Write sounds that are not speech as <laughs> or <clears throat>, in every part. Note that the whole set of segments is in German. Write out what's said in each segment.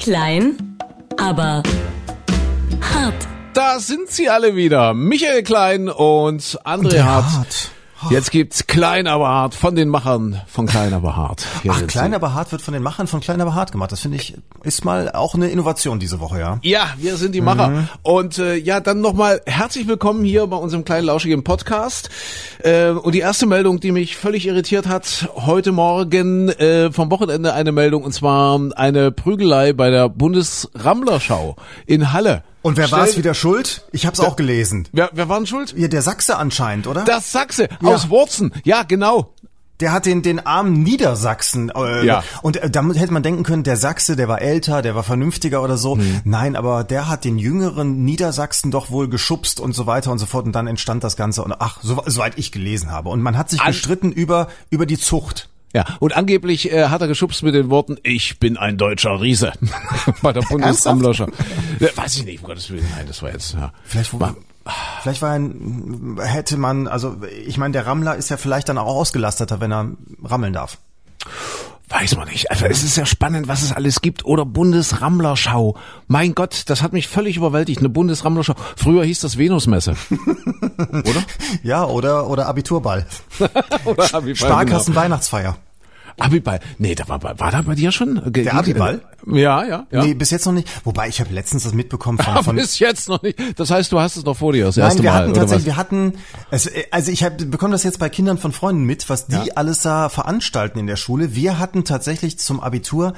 Klein, aber hart. Da sind sie alle wieder. Michael Klein und André Der Hart. Hart. Jetzt gibt's Klein aber hart von den Machern von Klein aber hart. Hier Ach, Klein aber hart wird von den Machern von Klein aber hart gemacht. Das finde ich, ist mal auch eine Innovation diese Woche, ja. Ja, wir sind die Macher. Mhm. Und äh, ja, dann nochmal herzlich willkommen hier bei unserem kleinen lauschigen Podcast. Äh, und die erste Meldung, die mich völlig irritiert hat, heute Morgen äh, vom Wochenende eine Meldung, und zwar eine Prügelei bei der Bundesrammlerschau in Halle. Und wer war es wieder schuld? Ich habe es auch gelesen. Wer, wer war denn schuld? Ja, der Sachse anscheinend, oder? Das Sachse Ja. aus Wurzen. Ja, genau. Der hat den, den armen Niedersachsen. Äh, Ja. Und äh, damit hätte man denken können, der Sachse, der war älter, der war vernünftiger oder so. Hm. Nein, aber der hat den jüngeren Niedersachsen doch wohl geschubst und so weiter und so fort. Und dann entstand das Ganze. Und ach, so, soweit ich gelesen habe. Und man hat sich An- gestritten über, über die Zucht. Ja, und angeblich äh, hat er geschubst mit den Worten, ich bin ein deutscher Riese <laughs> bei der Bundesrammlerschau. Ja, weiß ich nicht, um Gottes Willen. Nein, das war jetzt, ja. Vielleicht, War- vielleicht war ein, hätte man, also ich meine, der Rammler ist ja vielleicht dann auch ausgelasteter, wenn er rammeln darf. Weiß man nicht. Also es ist ja spannend, was es alles gibt. Oder Bundesrammlerschau. Mein Gott, das hat mich völlig überwältigt. Eine Bundesrammlerschau. Früher hieß das Venusmesse. <laughs> Oder? Ja, oder, oder Abiturball. <laughs> Oder Abiball, Sparkassen Weihnachtsfeier. Abiball. Nee, da war, war da bei dir schon? Ge- Der Abiball? Ja, ja, ja. Nee, bis jetzt noch nicht. Wobei, ich habe letztens das mitbekommen von, von bis jetzt noch nicht. Das heißt, du hast es noch vor dir, das Nein, erste wir Mal, hatten tatsächlich, wir hatten, es, äh, also ich hab, bekomme das jetzt bei Kindern von Freunden mit, was die Ja. alles da veranstalten in der Schule. Wir hatten tatsächlich zum Abitur,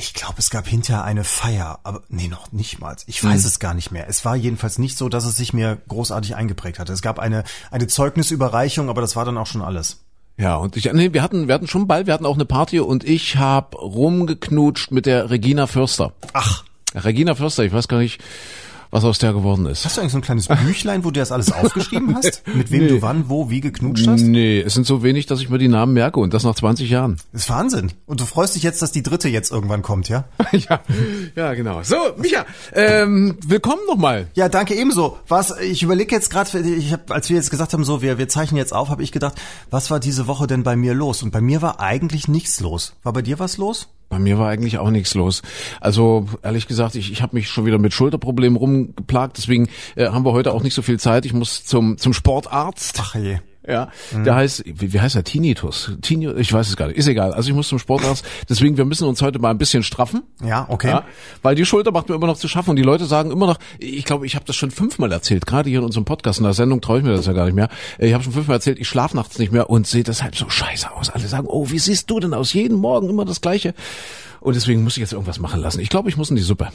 ich glaube, es gab hinterher eine Feier, aber nee, noch nicht mal. Ich weiß Hm. es gar nicht mehr. Es war jedenfalls nicht so, dass es sich mir großartig eingeprägt hatte. Es gab eine, eine Zeugnisüberreichung, aber das war dann auch schon alles. Ja, und ich, nee, wir hatten, wir hatten schon Ball, wir hatten auch eine Party und ich habe rumgeknutscht mit der Regina Förster. Ach, Regina Förster, ich weiß gar nicht, was aus der geworden ist. hast du eigentlich so ein kleines Büchlein, wo du das alles aufgeschrieben hast? <laughs> Mit wem du wann, wo, wie geknutscht hast? Nee, es sind so wenig, dass ich mir die Namen merke und das nach 20 Jahren. Das ist Wahnsinn. Und du freust dich jetzt, dass die dritte jetzt irgendwann kommt, ja? <laughs> ja, ja, genau. So, Micha, ähm, willkommen nochmal. Ja, danke ebenso. Was ich überlege jetzt gerade, ich hab, als wir jetzt gesagt haben, so wir wir zeichnen jetzt auf, habe ich gedacht, was war diese Woche denn bei mir los? Und bei mir war eigentlich nichts los. War bei dir was los? Bei mir war eigentlich auch nichts los. Also ehrlich gesagt, ich, ich habe mich schon wieder mit Schulterproblemen rumgeplagt, deswegen äh, haben wir heute auch nicht so viel Zeit. Ich muss zum, zum Sportarzt. Ach je. Ja, der heißt, wie, wie heißt er? Tinnitus. Tinnitus, ich weiß es gar nicht. Ist egal. Also ich muss zum Sportarzt. Deswegen, wir müssen uns heute mal ein bisschen straffen. Ja, okay. Ja, weil die Schulter macht mir immer noch zu schaffen und die Leute sagen immer noch, ich glaube, ich habe das schon fünfmal erzählt, gerade hier in unserem Podcast, in der Sendung traue ich mir das ja gar nicht mehr. Ich habe schon fünfmal erzählt, ich schlafe nachts nicht mehr und sehe deshalb so scheiße aus. Alle sagen, oh, wie siehst du denn aus? Jeden Morgen immer das Gleiche. Und deswegen muss ich jetzt irgendwas machen lassen. Ich glaube, ich muss in die Suppe.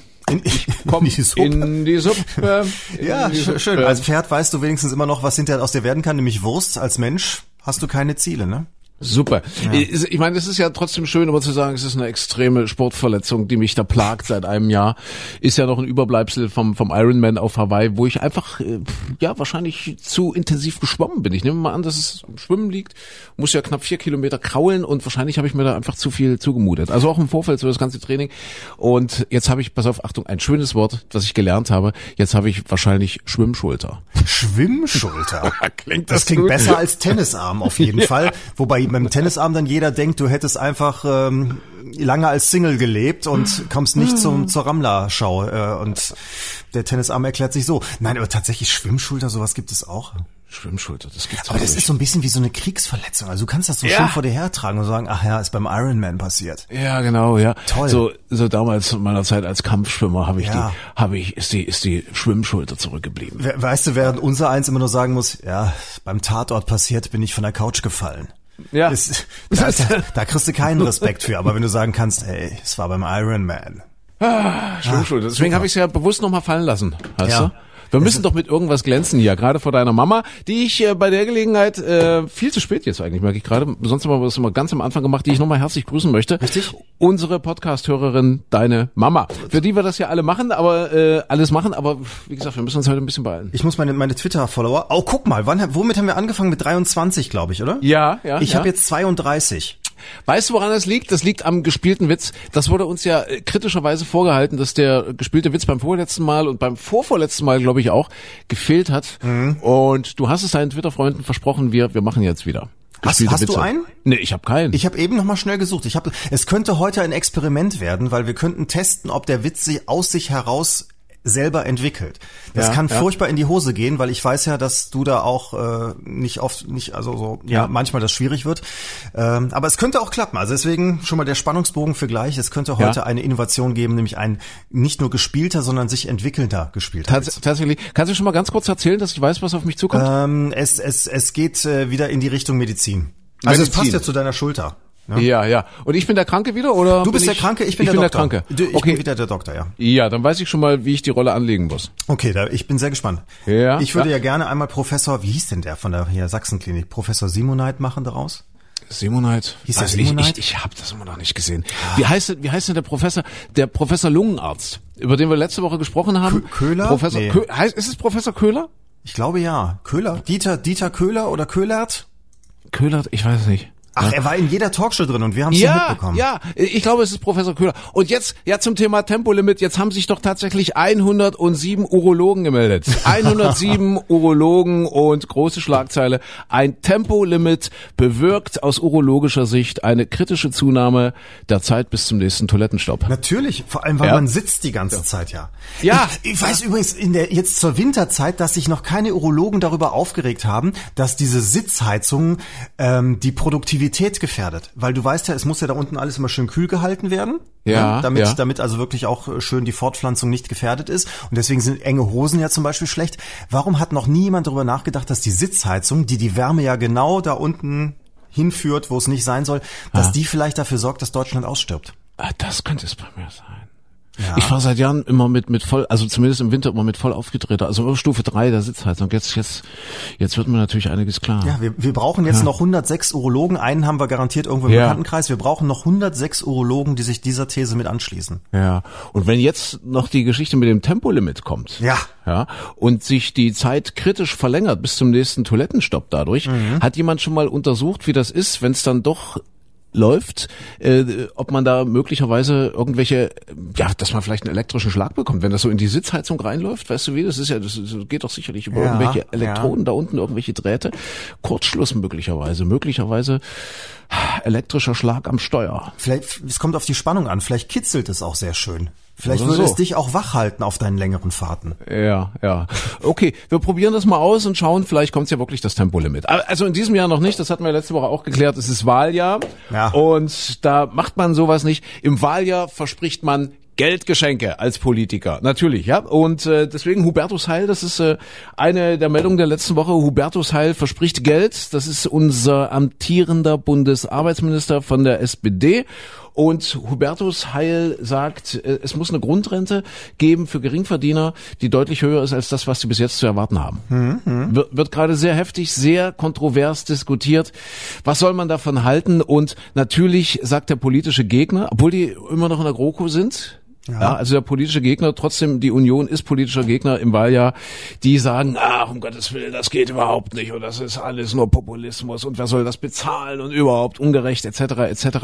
Komm, <laughs> die Suppe. In die Suppe. <laughs> In ja, die schön, Suppe. schön. Als Pferd weißt du wenigstens immer noch, was hinterher aus dir werden kann, nämlich Wurst. Als Mensch hast du keine Ziele, ne? Super. Ich ich meine, es ist ja trotzdem schön, aber zu sagen, es ist eine extreme Sportverletzung, die mich da plagt seit einem Jahr. Ist ja noch ein Überbleibsel vom, vom Ironman auf Hawaii, wo ich einfach, äh, ja, wahrscheinlich zu intensiv geschwommen bin. Ich nehme mal an, dass es am Schwimmen liegt, muss ja knapp vier Kilometer kraulen und wahrscheinlich habe ich mir da einfach zu viel zugemutet. Also auch im Vorfeld so das ganze Training. Und jetzt habe ich, pass auf, Achtung, ein schönes Wort, das ich gelernt habe. Jetzt habe ich wahrscheinlich Schwimmschulter. Schwimmschulter. <laughs> Klingt das das klingt gut? besser als Tennisarm auf jeden <laughs> Fall. Wobei beim <laughs> Tennisarm dann jeder denkt, du hättest einfach ähm, lange als Single gelebt und <laughs> kommst nicht zum, zur Rammler-Schau. Äh, und der Tennisarm erklärt sich so. Nein, aber tatsächlich Schwimmschulter, sowas gibt es auch. Schwimmschulter, das gibt's Aber das nicht. ist so ein bisschen wie so eine Kriegsverletzung. Also du kannst das so Ja. schön vor dir hertragen und sagen, ach ja, ist beim Ironman passiert. Ja, genau, ja. Toll. So, so damals in meiner Zeit als Kampfschwimmer habe ich Ja. die, habe ich, ist die, ist die Schwimmschulter zurückgeblieben. We- Weißt du, während unser eins immer nur sagen muss, ja, beim Tatort passiert, bin ich von der Couch gefallen. Ja. Das, da, <laughs> da, da kriegst du keinen Respekt für. Aber wenn du sagen kannst, ey, es war beim Ironman. Schwimmschulter. Deswegen habe ich es ja bewusst nochmal fallen lassen. Weißt Ja. du? Wir müssen doch mit irgendwas glänzen hier, gerade vor deiner Mama, die ich äh, bei der Gelegenheit äh, viel zu spät jetzt eigentlich, merke ich gerade. Sonst haben wir das immer ganz am Anfang gemacht, die ich nochmal herzlich grüßen möchte. Richtig. Unsere Podcast-Hörerin, deine Mama. Für die wir das ja alle machen, aber äh, alles machen, aber wie gesagt, wir müssen uns heute ein bisschen beeilen. Ich muss meine, meine Twitter-Follower. Oh, guck mal, wann, womit haben wir angefangen? Mit 23, glaube ich, oder? Ja, ja. Ich ja. habe jetzt 32. Weißt du, woran das liegt? Das liegt am gespielten Witz. Das wurde uns ja äh, kritischerweise vorgehalten, dass der gespielte Witz beim vorletzten Mal und beim vorvorletzten Mal, glaube ich, auch gefehlt hat. Mhm. Und du hast es deinen Twitter-Freunden versprochen, wir, wir machen jetzt wieder. Gespielte hast du einen? Nee, ich habe keinen. Ich habe eben noch mal schnell gesucht. Ich habe, es könnte heute ein Experiment werden, weil wir könnten testen, ob der Witz sich aus sich heraus selber entwickelt. Das Ja, kann ja. furchtbar in die Hose gehen, weil ich weiß ja, dass du da auch äh, nicht oft, nicht also so, ja, Ja. manchmal das schwierig wird. Ähm, aber es könnte auch klappen. Also deswegen schon mal der Spannungsbogen für gleich. Es könnte heute eine Innovation geben, nämlich ein nicht nur gespielter, sondern sich entwickelnder gespielter. Tats tatsächlich. Kannst du schon mal ganz kurz erzählen, dass ich weiß, was auf mich zukommt? Ähm, es, es, es geht äh, wieder in die Richtung Medizin. Also es passt ja zu deiner Schulter. Ne? ja, ja. Und ich bin der Kranke wieder, oder? Du bin bist der Kranke, ich bin, der, der Doktor. Kranke. Du, ich okay. bin wieder der Doktor, ja. Ja, dann weiß ich schon mal, wie ich die Rolle anlegen muss. Okay, da, ich bin sehr gespannt. Ja, ich würde ja. ja. gerne einmal Professor, wie hieß denn der von der hier Sachsenklinik? Professor Simonite machen daraus? Simonite. Hieß der Also ich, Simonite? ich, ich habe das immer noch nicht gesehen. Wie heißt denn, wie heißt denn der Professor, der Professor Lungenarzt, über den wir letzte Woche gesprochen haben? Kö- Köhler? Professor Nee. Kö heißt, ist es Professor Köhler? Ich glaube ja. Köhler? Dieter, Dieter Köhler oder Köhlert? Köhler, ich weiß es nicht. Ach, er war in jeder Talkshow drin und wir haben es Ja, mitbekommen. ja, ich glaube, es ist Professor Köhler. Und jetzt, ja, zum Thema Tempolimit, jetzt haben sich doch tatsächlich 107 Urologen gemeldet. <laughs> 107 Urologen und große Schlagzeile. Ein Tempolimit bewirkt aus urologischer Sicht eine kritische Zunahme der Zeit bis zum nächsten Toilettenstopp. Natürlich, vor allem, weil Ja. man sitzt die ganze Zeit, ja. Ja. Ich, ich weiß übrigens in der, jetzt zur Winterzeit, dass sich noch keine Urologen darüber aufgeregt haben, dass diese Sitzheizung ähm, die Produktivität gefährdet. Weil du weißt ja, es muss ja da unten alles immer schön kühl gehalten werden. Ja, ne? damit, ja. damit also wirklich auch äh, schön die Fortpflanzung nicht gefährdet ist. Und deswegen sind enge Hosen ja zum Beispiel schlecht. Warum hat noch nie jemand darüber nachgedacht, dass die Sitzheizung, die die Wärme ja genau da unten hinführt, wo es nicht sein soll, dass die vielleicht dafür sorgt, dass Deutschland ausstirbt? Ah, das könnte es bei mir sein. Ich fahre seit Jahren immer mit mit voll, also zumindest im Winter immer mit voll aufgedrehter, also immer Stufe 3 der Sitzheizung. Jetzt jetzt jetzt wird mir natürlich einiges klar. Ja, wir, wir brauchen jetzt noch 106 Urologen. Einen haben wir garantiert irgendwo im Ja. Bekanntenkreis. Wir brauchen noch 106 Urologen, die sich dieser These mit anschließen. Ja, und wenn jetzt noch die Geschichte mit dem Tempolimit kommt, Ja. ja, und sich die Zeit kritisch verlängert bis zum nächsten Toilettenstopp dadurch, hat jemand schon mal untersucht, wie das ist, wenn es dann doch läuft, äh, ob man da möglicherweise irgendwelche, ja, dass man vielleicht einen elektrischen Schlag bekommt, wenn das so in die Sitzheizung reinläuft, weißt du wie, das ist ja, das geht doch sicherlich über Ja, irgendwelche ja. Elektroden da unten, irgendwelche Drähte, Kurzschluss möglicherweise, möglicherweise elektrischer Schlag am Steuer. Vielleicht, es kommt auf die Spannung an. Vielleicht kitzelt es auch sehr schön. Vielleicht würde so. es dich auch wach halten auf deinen längeren Fahrten. Ja, ja. Okay, wir probieren das mal aus und schauen, vielleicht kommt ja wirklich das Tempolimit. Also in diesem Jahr noch nicht, das hatten wir letzte Woche auch geklärt, es ist Wahljahr Ja. und da macht man sowas nicht. Im Wahljahr verspricht man Geldgeschenke als Politiker, natürlich, ja. Und äh, deswegen Hubertus Heil, das ist äh, eine der Meldungen der letzten Woche. Hubertus Heil verspricht Geld. Das ist unser amtierender Bundesarbeitsminister von der SPD. Und Hubertus Heil sagt, äh, es muss eine Grundrente geben für Geringverdiener, die deutlich höher ist als das, was sie bis jetzt zu erwarten haben. Wird, wird gerade sehr heftig, sehr kontrovers diskutiert. Was soll man davon halten? Und natürlich sagt der politische Gegner, obwohl die immer noch in der GroKo sind, ja. also der politische Gegner, trotzdem die Union ist politischer Gegner im Wahljahr, die sagen, ach, um Gottes Willen, das geht überhaupt nicht und das ist alles nur Populismus und wer soll das bezahlen und überhaupt ungerecht etc. etc.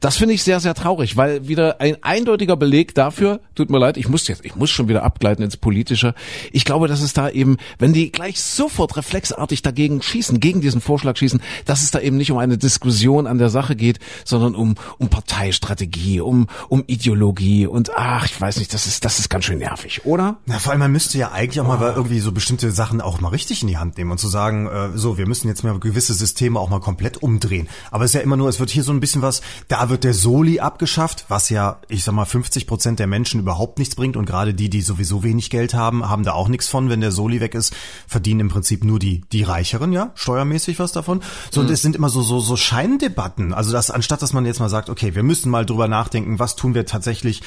Das finde ich sehr, sehr traurig, weil wieder ein eindeutiger Beleg dafür, tut mir leid, ich muss jetzt, ich muss schon wieder abgleiten ins Politische. Ich glaube, dass es da eben, wenn die gleich sofort reflexartig dagegen schießen, gegen diesen Vorschlag schießen, dass es da eben nicht um eine Diskussion an der Sache geht, sondern um, um Parteistrategie, um, um Ideologie und ach, ich weiß nicht, das ist, das ist ganz schön nervig, oder? Ja, vor allem, man müsste ja eigentlich auch mal irgendwie so bestimmte Sachen auch mal richtig in die Hand nehmen und zu sagen, äh, so, wir müssen jetzt mal gewisse Systeme auch mal komplett umdrehen. Aber es ist ja immer nur, es wird hier so ein bisschen was, da wird der Soli abgeschafft, was ja, ich sag mal, 50 Prozent der Menschen überhaupt nichts bringt und gerade die, die sowieso wenig Geld haben, haben da auch nichts von. Wenn der Soli weg ist, verdienen im Prinzip nur die, die Reicheren, ja, steuermäßig was davon. So, und es sind immer so, so, so Scheindebatten. Also das, anstatt dass man jetzt mal sagt, okay, wir müssen mal drüber nachdenken, was tun wir tatsächlich,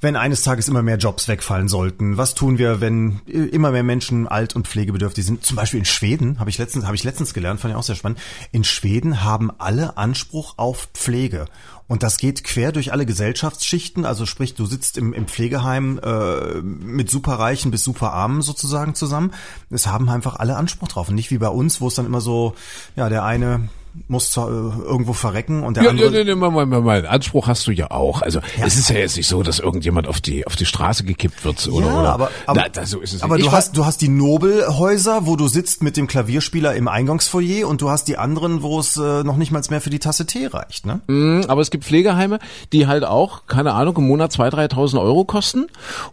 wenn eines Tages immer mehr Jobs wegfallen sollten? Was tun wir, wenn immer mehr Menschen alt und pflegebedürftig sind? Zum Beispiel in Schweden habe ich letztens habe ich letztens gelernt, fand ich auch sehr spannend. In Schweden haben alle Anspruch auf Pflege und das geht quer durch alle Gesellschaftsschichten. Also sprich, du sitzt im, im Pflegeheim äh, mit Superreichen bis Superarmen sozusagen zusammen. Es haben einfach alle Anspruch drauf und nicht wie bei uns, wo es dann immer so ja der eine muss zwar, äh, irgendwo verrecken und der Ja, andere. ja, nee, nee, mal, mal, mal, mal. Anspruch hast du ja auch. Also es ist ja jetzt nicht so, dass irgendjemand auf die auf die Straße gekippt wird oder ja, oder. aber, aber, Na, da, so ist es aber nicht. du Ich hast, du hast die Nobelhäuser, wo du sitzt mit dem Klavierspieler im Eingangsfoyer und du hast die anderen, wo es äh, noch nicht mal mehr für die Tasse Tee reicht, ne? Mhm, aber es gibt Pflegeheime, die halt auch, keine Ahnung, im Monat 2.000, 3.000 Euro kosten.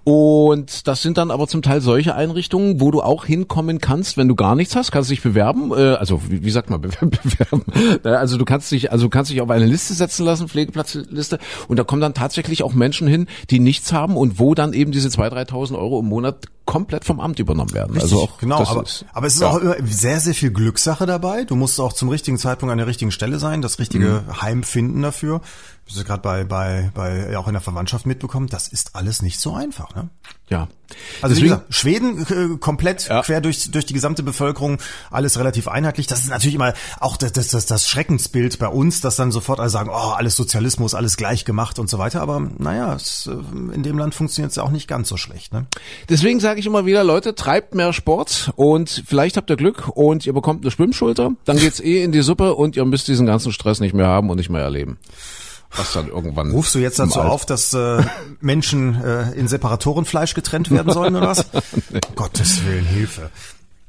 Und das sind dann aber zum Teil solche Einrichtungen, wo du auch hinkommen kannst, wenn du gar nichts hast, kannst dich bewerben, äh, also wie, wie sagt man, <laughs> bewerben. Also du kannst dich, also du kannst dich auf eine Liste setzen lassen, Pflegeplatzliste, und da kommen dann tatsächlich auch Menschen hin, die nichts haben und wo dann eben diese 2.000, 3.000 Euro im Monat komplett vom Amt übernommen werden. also auch genau, aber, ist, aber es ist ja. auch immer sehr, sehr viel Glückssache dabei. Du musst auch zum richtigen Zeitpunkt an der richtigen Stelle sein, das richtige Mhm. Heim finden dafür. Das ist gerade bei, bei, bei, ja, auch in der Verwandtschaft mitbekommen. Das ist alles nicht so einfach, ne? ja. Also wie Deswegen- gesagt, Schweden äh, komplett Ja. quer durch, durch die gesamte Bevölkerung, alles relativ einheitlich. Das ist natürlich immer auch das, das, das, das Schreckensbild bei uns, dass dann sofort alle sagen, oh, alles Sozialismus, alles gleich gemacht und so weiter. Aber naja, es, äh, in dem Land funktioniert es ja auch nicht ganz so schlecht. Ne? Deswegen sage ich immer wieder, Leute, treibt mehr Sport und vielleicht habt ihr Glück und ihr bekommt eine Schwimmschulter, dann geht's eh in die Suppe und ihr müsst diesen ganzen Stress nicht mehr haben und nicht mehr erleben. Was dann irgendwann. Rufst du jetzt dazu Alter- auf, dass äh, Menschen äh, in Separatorenfleisch getrennt werden sollen oder was? <laughs> Gottes Willen, Hilfe.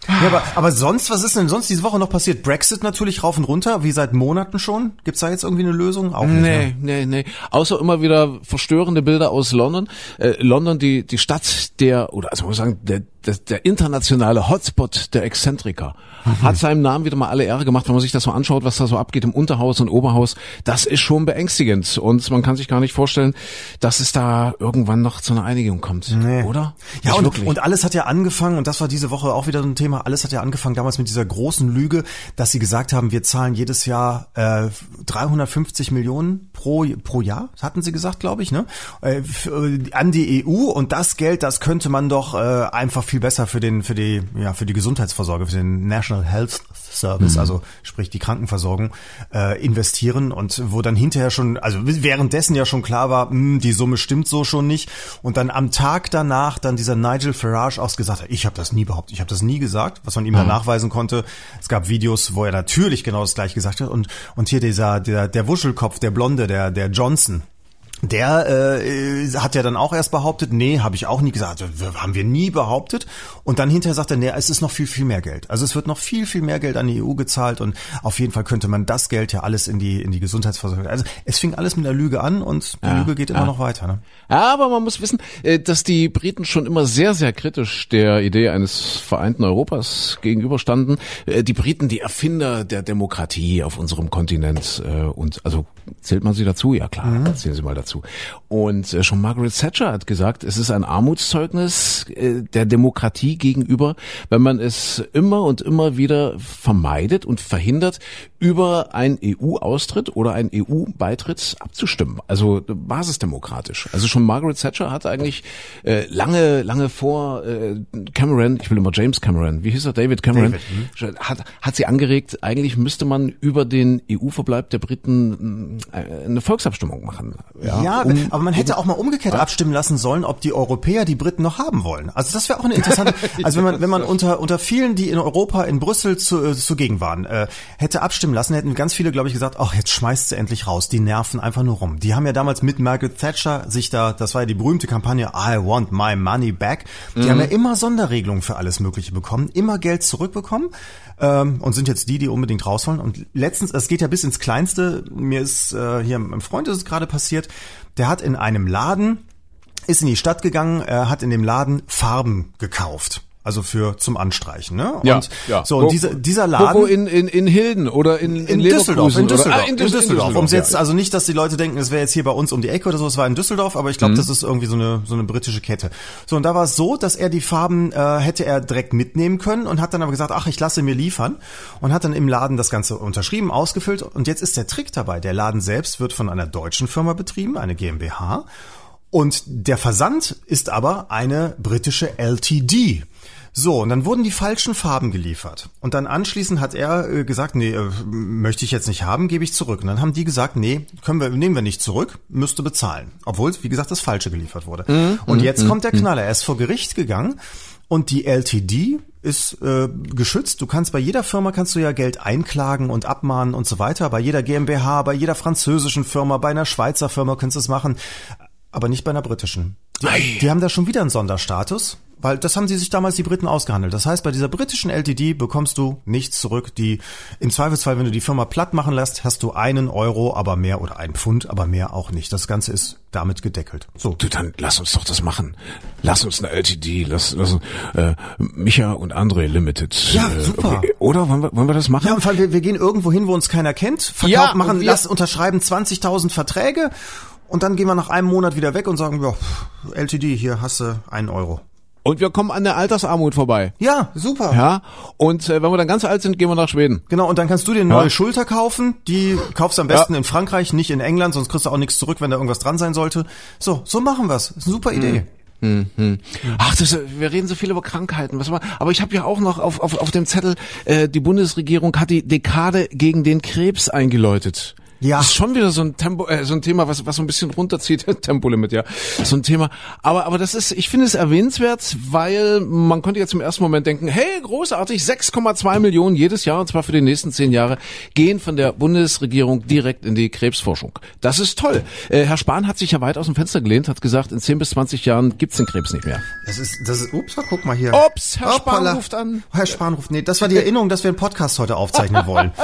Ja, aber, aber sonst, was ist denn sonst diese Woche noch passiert? Brexit natürlich rauf und runter, wie seit Monaten schon. Gibt's da jetzt irgendwie eine Lösung? Auch nicht. Ne? Nee, nee, nee. Außer immer wieder verstörende Bilder aus London. Äh, London, die, die Stadt der, oder also muss ich sagen, der, der, der internationale Hotspot der Exzentriker. Hat seinem Namen wieder mal alle Ehre gemacht, wenn man sich das so anschaut, was da so abgeht im Unterhaus und Oberhaus. Das ist schon beängstigend. Und man kann sich gar nicht vorstellen, dass es da irgendwann noch zu einer Einigung kommt. Oder? Ja, Nicht und, wirklich. und alles hat ja angefangen, und das war diese Woche auch wieder so ein Thema, alles hat ja angefangen damals mit dieser großen Lüge, dass sie gesagt haben, wir zahlen jedes Jahr äh, 350 Millionen pro, pro Jahr, hatten sie gesagt, glaube ich, ne? Äh, äh, an die EU und das Geld, das könnte man doch äh, einfach viel besser für den, für die, ja, für die Gesundheitsvorsorge, für den National Health Service, also sprich die Krankenversorgung, äh, investieren. Und wo dann hinterher schon, also währenddessen ja schon klar war, mh, die Summe stimmt so schon nicht. Und dann am Tag danach dann dieser Nigel Farage auch gesagt hat, ich habe das nie behauptet, ich habe das nie gesagt, was man ihm dann nachweisen konnte. Es gab Videos, wo er natürlich genau das gleiche gesagt hat. Und und hier dieser der der Wuschelkopf, der Blonde, der der Johnson, der äh, hat ja dann auch erst behauptet, nee, habe ich auch nie gesagt, w- haben wir nie behauptet. Und dann hinterher sagt er, nee, es ist noch viel, viel mehr Geld. Also es wird noch viel, viel mehr Geld an die EU gezahlt und auf jeden Fall könnte man das Geld ja alles in die in die Gesundheitsversorgung. Also es fing alles mit der Lüge an und die Ja, Lüge geht immer ja. noch weiter. Ne? Ja, aber man muss wissen, äh, dass die Briten schon immer sehr, sehr kritisch der Idee eines vereinten Europas gegenüberstanden. Äh, Die Briten, die Erfinder der Demokratie auf unserem Kontinent äh, und also zählt man sie dazu? Ja klar, zählen sie mal dazu. Und äh, schon Margaret Thatcher hat gesagt, es ist ein Armutszeugnis äh, der Demokratie gegenüber, wenn man es immer und immer wieder vermeidet und verhindert, über einen EU-Austritt oder einen EU-Beitritt abzustimmen. Also basisdemokratisch. Also schon Margaret Thatcher hat eigentlich äh, lange, lange vor äh, Cameron, ich will immer James Cameron, wie hieß er, David Cameron, hat, hat sie angeregt, eigentlich müsste man über den EU-Verbleib der Briten äh, eine Volksabstimmung machen. Ja, Ja, um- aber man hätte auch mal umgekehrt abstimmen lassen sollen, ob die Europäer die Briten noch haben wollen. Also das wäre auch eine interessante, <laughs> also wenn man wenn man unter unter vielen, die in Europa in Brüssel zu, äh, zugegen waren, äh, hätte abstimmen lassen, hätten ganz viele, glaube ich, gesagt, ach jetzt schmeißt sie endlich raus, die nerven einfach nur rum. Die haben ja damals mit Margaret Thatcher sich da, das war ja die berühmte Kampagne I want my money back. Die haben ja immer Sonderregelungen für alles Mögliche bekommen, immer Geld zurückbekommen ähm, und sind jetzt die, die unbedingt raus wollen. Und letztens, es geht ja bis ins Kleinste. Mir ist äh, hier einem Freund ist es gerade passiert. Der hat in einem Laden ist in die Stadt gegangen, er hat in dem Laden Farben gekauft. Also für zum Anstreichen, ne? Und Ja, ja. so Wo- und dieser dieser Laden wo in, in, in Hilden oder in, in, in Düsseldorf, in oder- Düsseldorf, Ah, in Düsseldorf. Um ja. jetzt also nicht, dass die Leute denken, es wäre jetzt hier bei uns um die Ecke oder so. Es war in Düsseldorf, aber ich Mhm. glaube, das ist irgendwie so eine so eine britische Kette. So und da war es so, dass er die Farben äh, hätte er direkt mitnehmen können und hat dann aber gesagt, ach, ich lasse mir liefern und hat dann im Laden das Ganze unterschrieben, ausgefüllt und jetzt ist der Trick dabei. Der Laden selbst wird von einer deutschen Firma betrieben, eine GmbH. Und der Versand ist aber eine britische LTD. So, und dann wurden die falschen Farben geliefert. Und dann anschließend hat er äh, gesagt, nee, äh, möchte ich jetzt nicht haben, gebe ich zurück. Und dann haben die gesagt, nee, können wir, nehmen wir nicht zurück, müsste bezahlen. Obwohl, wie gesagt, das Falsche geliefert wurde. und jetzt kommt der Knaller. Er ist vor Gericht gegangen und die LTD ist äh, geschützt. Du kannst bei jeder Firma kannst du ja Geld einklagen und abmahnen und so weiter. Bei jeder GmbH, bei jeder französischen Firma, bei einer Schweizer Firma kannst du es machen, aber nicht bei einer britischen. Die, die haben da schon wieder einen Sonderstatus. Weil das haben sie sich damals die Briten ausgehandelt. Das heißt, bei dieser britischen LTD bekommst du nichts zurück. Die im Zweifelsfall, wenn du die Firma platt machen lässt, hast du einen Euro, aber mehr oder ein Pfund, aber mehr auch nicht. Das Ganze ist damit gedeckelt. So. Du, dann lass uns doch das machen. Lass uns eine LTD, lass, lass äh, Micha und André Limited. Ja, äh, super. Okay. Oder wollen wir, wollen wir das machen? Ja, im Fall, wir, wir gehen irgendwo hin, wo uns keiner kennt, verkaufen, Ja, machen, lass unterschreiben 20.000 Verträge und dann gehen wir nach einem Monat wieder weg und sagen, ja, LTD, hier hast du einen Euro. Und wir kommen an der Altersarmut vorbei. Ja, super. Ja. Und äh, wenn wir dann ganz alt sind, gehen wir nach Schweden. Genau, und dann kannst du dir eine neue Ja. Schulter kaufen. Die kaufst du am besten in Frankreich, nicht in England, sonst kriegst du auch nichts zurück, wenn da irgendwas dran sein sollte. So, so machen wir's. Ist eine super Idee. Ach, das, wir reden so viel über Krankheiten. Was war, aber ich habe ja auch noch auf, auf, auf dem Zettel, äh, die Bundesregierung hat die Dekade gegen den Krebs eingeläutet. Ja. Das ist schon wieder so ein Tempo, äh, so ein Thema, was, was so ein bisschen runterzieht. <laughs> Tempolimit, ja. So ein Thema. Aber, aber das ist, ich finde es erwähnenswert, weil man könnte jetzt im ersten Moment denken, hey, großartig, 6,2 Millionen jedes Jahr, und zwar für die nächsten zehn Jahre, gehen von der Bundesregierung direkt in die Krebsforschung. Das ist toll. Äh, Herr Spahn hat sich ja weit aus dem Fenster gelehnt, hat gesagt, in 10 bis 20 Jahren gibt's den Krebs nicht mehr. Das ist, das ist, ups, guck mal hier. Ups, Herr Spahn Hoppala. ruft an. Herr Spahn ruft, nee, das war die Erinnerung, dass wir einen Podcast heute aufzeichnen wollen. <laughs>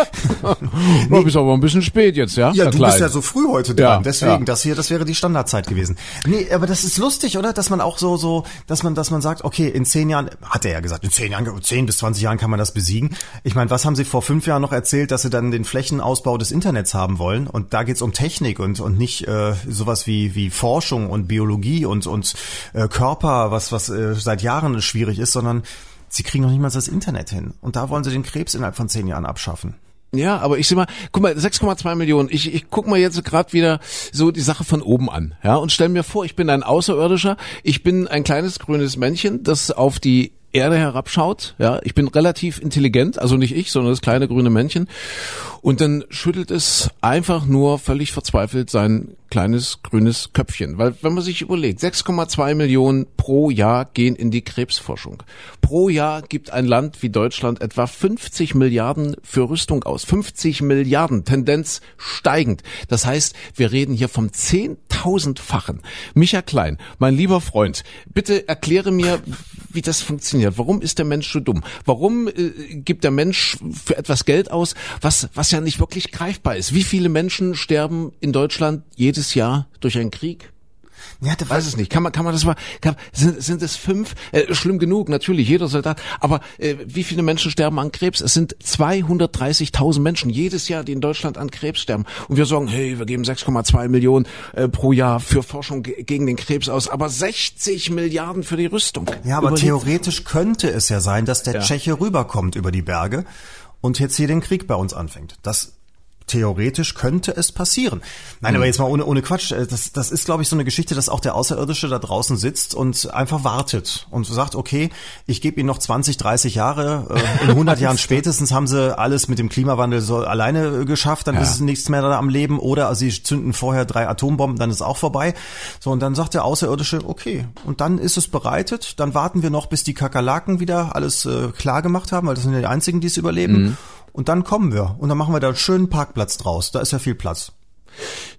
Du bist aber ein bisschen spät jetzt, ja? Ja, du Klein. bist ja so früh heute dran. Ja, Deswegen, ja. das hier, das wäre die Standardzeit gewesen. Nee, aber das ist lustig, oder? Dass man auch so, so, dass man, dass man sagt, okay, in zehn Jahren, hat er ja gesagt, in zehn Jahren, zehn bis zwanzig Jahren kann man das besiegen. Ich meine, was haben sie vor fünf Jahren noch erzählt, dass sie dann den Flächenausbau des Internets haben wollen? Und da geht's um Technik und, und nicht äh, sowas wie, wie Forschung und Biologie und, und äh, Körper, was, was äh, seit Jahren schwierig ist, sondern sie kriegen noch nicht mal das Internet hin. Und da wollen sie den Krebs innerhalb von zehn Jahren abschaffen. Ja, aber ich sehe mal, guck mal, 6,2 Millionen. Ich, ich guck mal jetzt gerade wieder so die Sache von oben an, ja, und stell mir vor, ich bin ein Außerirdischer, ich bin ein kleines grünes Männchen, das auf die Erde herabschaut, ja, ich bin relativ intelligent, also nicht ich, sondern das kleine grüne Männchen, und dann schüttelt es einfach nur völlig verzweifelt sein kleines grünes Köpfchen, weil wenn man sich überlegt, 6,2 Millionen pro Jahr gehen in die Krebsforschung. Pro Jahr gibt ein Land wie Deutschland etwa 50 Milliarden für Rüstung aus. 50 Milliarden, Tendenz steigend. Das heißt, wir reden hier vom Zehntausendfachen. Micha Klein, mein lieber Freund, bitte erkläre mir, wie das funktioniert. Warum ist der Mensch so dumm? Warum äh, gibt der Mensch für etwas Geld aus, was, was ja nicht wirklich greifbar ist? Wie viele Menschen sterben in Deutschland jedes Jahr durch einen Krieg? Ja, der Weiß es nicht. Kann man, kann man das mal, kann, sind, sind es fünf? Äh, schlimm genug, natürlich, jeder Soldat. Aber äh, wie viele Menschen sterben an Krebs? Es sind 230.000 Menschen jedes Jahr, die in Deutschland an Krebs sterben. Und wir sagen, hey, wir geben 6,2 Millionen äh, pro Jahr für Forschung ge gegen den Krebs aus, aber 60 Milliarden für die Rüstung. Ja, aber Überleg- theoretisch könnte es ja sein, dass der Ja. Tscheche rüberkommt über die Berge und jetzt hier den Krieg bei uns anfängt. Das theoretisch könnte es passieren. Nein, aber jetzt mal ohne, ohne Quatsch. äh, Das, das ist, glaube ich, so eine Geschichte, dass auch der Außerirdische da draußen sitzt und einfach wartet und sagt, okay, ich gebe Ihnen noch 20, 30 Jahre. äh, In 100 <laughs> Jahren spätestens haben Sie alles mit dem Klimawandel so alleine äh, geschafft. Dann Ja. ist es nichts mehr da am Leben. Oder Sie zünden vorher drei Atombomben, dann ist auch vorbei. So, und dann sagt der Außerirdische, okay. Und dann ist es bereitet. Dann warten wir noch, bis die Kakerlaken wieder alles äh, klar gemacht haben, weil das sind ja die einzigen, die es überleben. Und dann kommen wir. Und dann machen wir da einen schönen Parkplatz draus. Da ist ja viel Platz.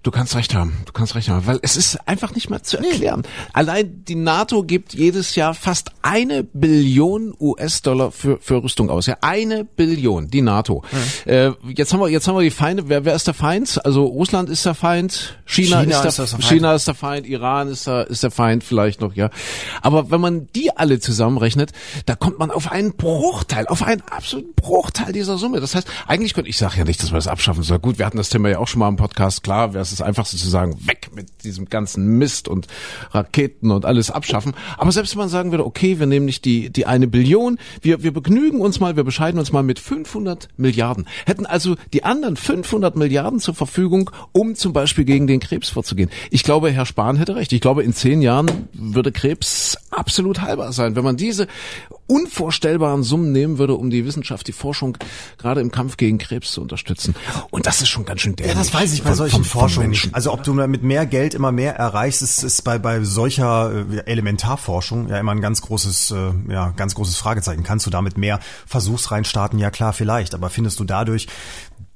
Du kannst recht haben, du kannst recht haben, weil es ist einfach nicht mehr zu erklären. Allein die NATO gibt jedes Jahr fast eine Billion US-Dollar für, für Rüstung aus. Ja, eine Billion, die NATO. Äh, jetzt haben wir, jetzt haben wir die Feinde. Wer, wer ist der Feind? Also Russland ist der Feind, China, China ist, ist der, das der Feind. China ist der Feind, Iran ist der, ist der Feind vielleicht noch, ja. Aber wenn man die alle zusammenrechnet, da kommt man auf einen Bruchteil, auf einen absoluten Bruchteil dieser Summe. Das heißt, eigentlich könnte ich sage ja nicht, dass man das abschaffen soll. Gut, wir hatten das Thema ja auch schon mal im Podcast. Klar, wäre es das einfachste zu sagen, weg mit diesem ganzen Mist und Raketen und alles abschaffen. Aber selbst wenn man sagen würde, okay, wir nehmen nicht die, die eine Billion, wir, wir begnügen uns mal, wir bescheiden uns mal mit 500 Milliarden. Hätten also die anderen 500 Milliarden zur Verfügung, um zum Beispiel gegen den Krebs vorzugehen. Ich glaube, Herr Spahn hätte recht. Ich glaube, in zehn Jahren würde Krebs absolut heilbar sein, wenn man diese unvorstellbaren Summen nehmen würde, um die Wissenschaft, die Forschung gerade im Kampf gegen Krebs zu unterstützen. Und das ist schon ganz schön dämlich. Ja, das weiß ich bei von- solchen Forschungen nicht. Also ob du mit mehr Geld immer mehr erreichst, ist, ist bei, bei solcher äh, Elementarforschung ja immer ein ganz großes, äh, ja, ganz großes Fragezeichen. Kannst du damit mehr Versuchsreihen starten? Ja klar, vielleicht. Aber findest du dadurch